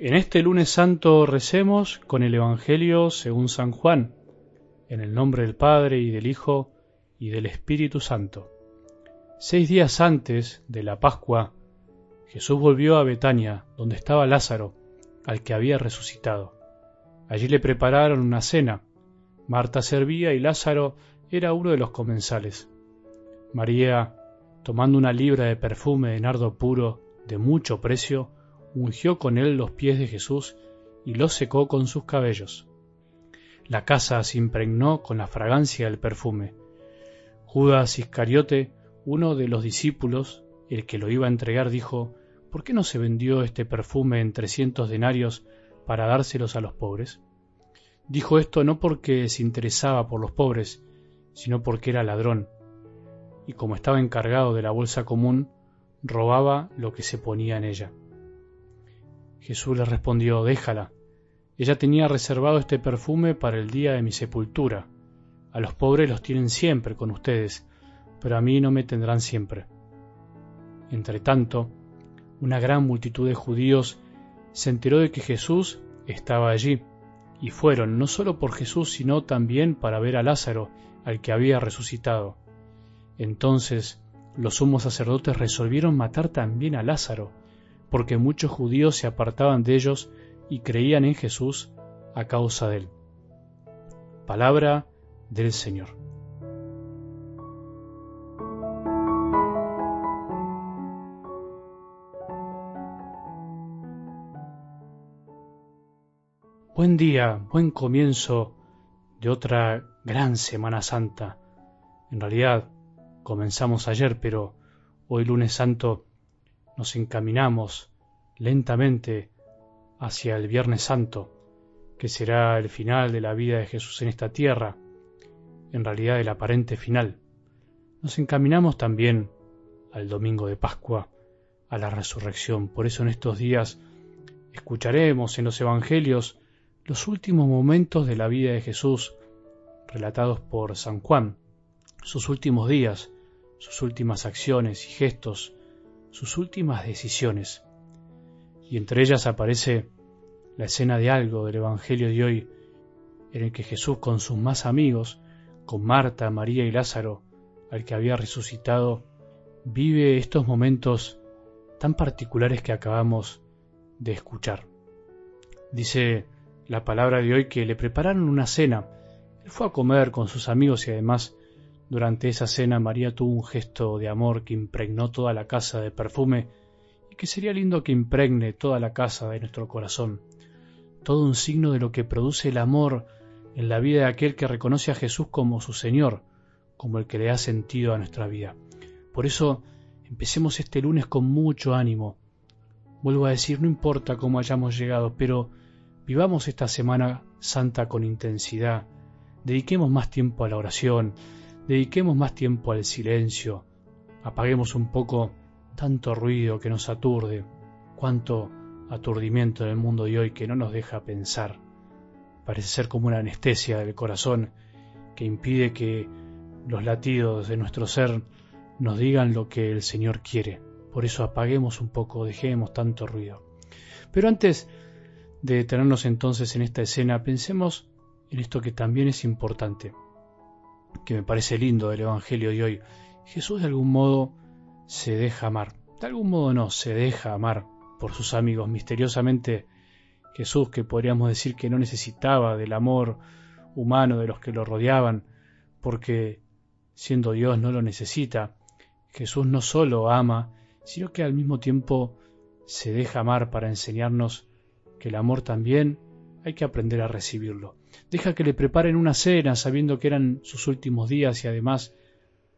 En este lunes santo recemos con el Evangelio según San Juan, en el nombre del Padre y del Hijo y del Espíritu Santo. Seis días antes de la Pascua, Jesús volvió a Betania, donde estaba Lázaro, al que había resucitado. Allí le prepararon una cena. Marta servía y Lázaro era uno de los comensales. María, tomando una libra de perfume de nardo puro de mucho precio, ungió con él los pies de Jesús y los secó con sus cabellos. La casa se impregnó con la fragancia del perfume. Judas Iscariote, uno de los discípulos, el que lo iba a entregar, dijo, ¿Por qué no se vendió este perfume en trescientos denarios para dárselos a los pobres? Dijo esto no porque se interesaba por los pobres, sino porque era ladrón, y como estaba encargado de la bolsa común, robaba lo que se ponía en ella. Jesús le respondió, déjala. Ella tenía reservado este perfume para el día de mi sepultura. A los pobres los tienen siempre con ustedes, pero a mí no me tendrán siempre. Entretanto, una gran multitud de judíos se enteró de que Jesús estaba allí, y fueron no solo por Jesús, sino también para ver a Lázaro, al que había resucitado. Entonces los sumos sacerdotes resolvieron matar también a Lázaro, porque muchos judíos se apartaban de ellos y creían en Jesús a causa de él. Palabra del Señor. Buen día, buen comienzo de otra gran Semana Santa. En realidad, comenzamos ayer, pero hoy lunes santo nos encaminamos lentamente hacia el Viernes Santo, que será el final de la vida de Jesús en esta tierra, en realidad el aparente final. Nos encaminamos también al domingo de Pascua, a la resurrección. Por eso en estos días escucharemos en los Evangelios los últimos momentos de la vida de Jesús relatados por San Juan, sus últimos días, sus últimas acciones y gestos, sus últimas decisiones. Y entre ellas aparece la escena de algo del Evangelio de hoy, en el que Jesús con sus más amigos, con Marta, María y Lázaro, al que había resucitado, vive estos momentos tan particulares que acabamos de escuchar. Dice la palabra de hoy que le prepararon una cena. Él fue a comer con sus amigos y además durante esa cena María tuvo un gesto de amor que impregnó toda la casa de perfume y que sería lindo que impregne toda la casa de nuestro corazón. Todo un signo de lo que produce el amor en la vida de aquel que reconoce a Jesús como su Señor, como el que le da sentido a nuestra vida. Por eso empecemos este lunes con mucho ánimo. Vuelvo a decir, no importa cómo hayamos llegado, pero vivamos esta semana santa con intensidad. Dediquemos más tiempo a la oración, Dediquemos más tiempo al silencio, apaguemos un poco tanto ruido que nos aturde, cuánto aturdimiento en el mundo de hoy que no nos deja pensar. Parece ser como una anestesia del corazón que impide que los latidos de nuestro ser nos digan lo que el Señor quiere. Por eso apaguemos un poco, dejemos tanto ruido. Pero antes de detenernos entonces en esta escena, pensemos en esto que también es importante que me parece lindo del Evangelio de hoy. Jesús de algún modo se deja amar. De algún modo no, se deja amar por sus amigos. Misteriosamente Jesús, que podríamos decir que no necesitaba del amor humano de los que lo rodeaban, porque siendo Dios no lo necesita, Jesús no solo ama, sino que al mismo tiempo se deja amar para enseñarnos que el amor también hay que aprender a recibirlo. Deja que le preparen una cena sabiendo que eran sus últimos días y además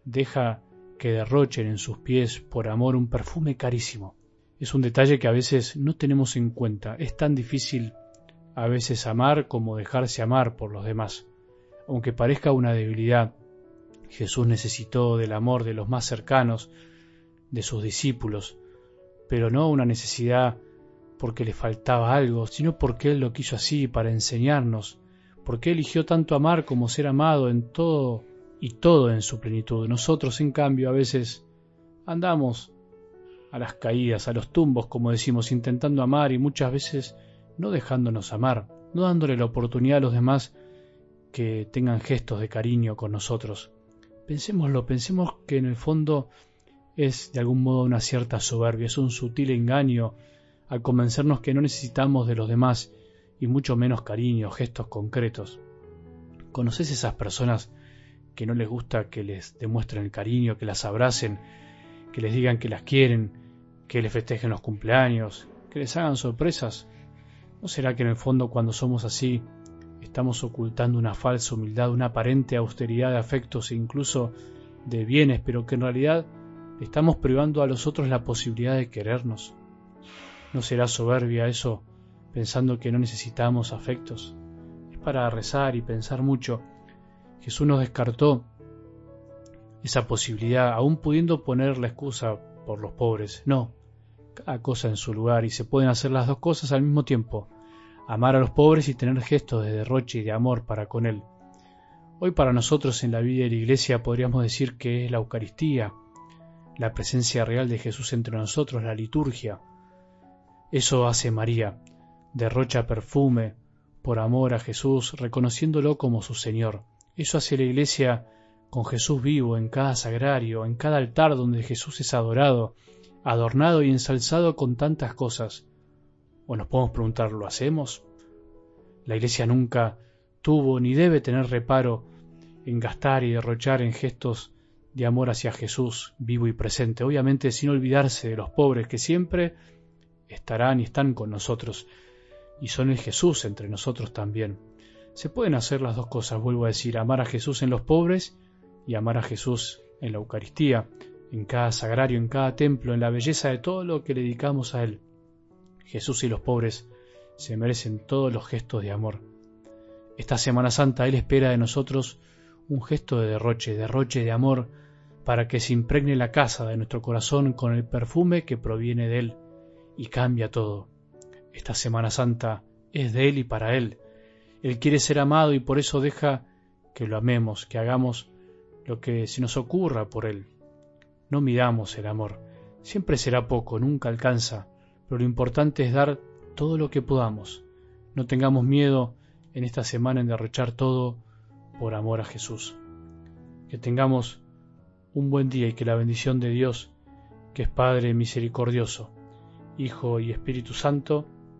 deja que derrochen en sus pies por amor un perfume carísimo. Es un detalle que a veces no tenemos en cuenta. Es tan difícil a veces amar como dejarse amar por los demás. Aunque parezca una debilidad, Jesús necesitó del amor de los más cercanos, de sus discípulos, pero no una necesidad porque le faltaba algo, sino porque Él lo quiso así para enseñarnos, porque eligió tanto amar como ser amado en todo y todo en su plenitud. Nosotros, en cambio, a veces andamos a las caídas, a los tumbos, como decimos, intentando amar y muchas veces no dejándonos amar, no dándole la oportunidad a los demás que tengan gestos de cariño con nosotros. Pensémoslo, pensemos que en el fondo es de algún modo una cierta soberbia, es un sutil engaño al convencernos que no necesitamos de los demás y mucho menos cariño, gestos concretos. ¿Conoces esas personas que no les gusta que les demuestren el cariño, que las abracen, que les digan que las quieren, que les festejen los cumpleaños, que les hagan sorpresas? ¿No será que en el fondo cuando somos así estamos ocultando una falsa humildad, una aparente austeridad de afectos e incluso de bienes, pero que en realidad estamos privando a los otros la posibilidad de querernos? ¿No será soberbia eso pensando que no necesitamos afectos? Es para rezar y pensar mucho. Jesús nos descartó esa posibilidad, aún pudiendo poner la excusa por los pobres. No, cada cosa en su lugar y se pueden hacer las dos cosas al mismo tiempo, amar a los pobres y tener gestos de derroche y de amor para con Él. Hoy para nosotros en la vida de la Iglesia podríamos decir que es la Eucaristía, la presencia real de Jesús entre nosotros, la liturgia. Eso hace María, derrocha perfume por amor a Jesús, reconociéndolo como su Señor. Eso hace la Iglesia con Jesús vivo en cada sagrario, en cada altar donde Jesús es adorado, adornado y ensalzado con tantas cosas. O nos podemos preguntar, ¿lo hacemos? La Iglesia nunca tuvo ni debe tener reparo en gastar y derrochar en gestos de amor hacia Jesús vivo y presente, obviamente sin olvidarse de los pobres que siempre estarán y están con nosotros, y son el Jesús entre nosotros también. Se pueden hacer las dos cosas, vuelvo a decir, amar a Jesús en los pobres y amar a Jesús en la Eucaristía, en cada sagrario, en cada templo, en la belleza de todo lo que le dedicamos a Él. Jesús y los pobres se merecen todos los gestos de amor. Esta Semana Santa Él espera de nosotros un gesto de derroche, derroche de amor, para que se impregne la casa de nuestro corazón con el perfume que proviene de Él y cambia todo. Esta Semana Santa es de Él y para Él. Él quiere ser amado y por eso deja que lo amemos, que hagamos lo que se nos ocurra por Él. No midamos el amor. Siempre será poco, nunca alcanza, pero lo importante es dar todo lo que podamos. No tengamos miedo en esta semana en derrochar todo por amor a Jesús. Que tengamos un buen día y que la bendición de Dios, que es Padre misericordioso, Hijo y Espíritu Santo,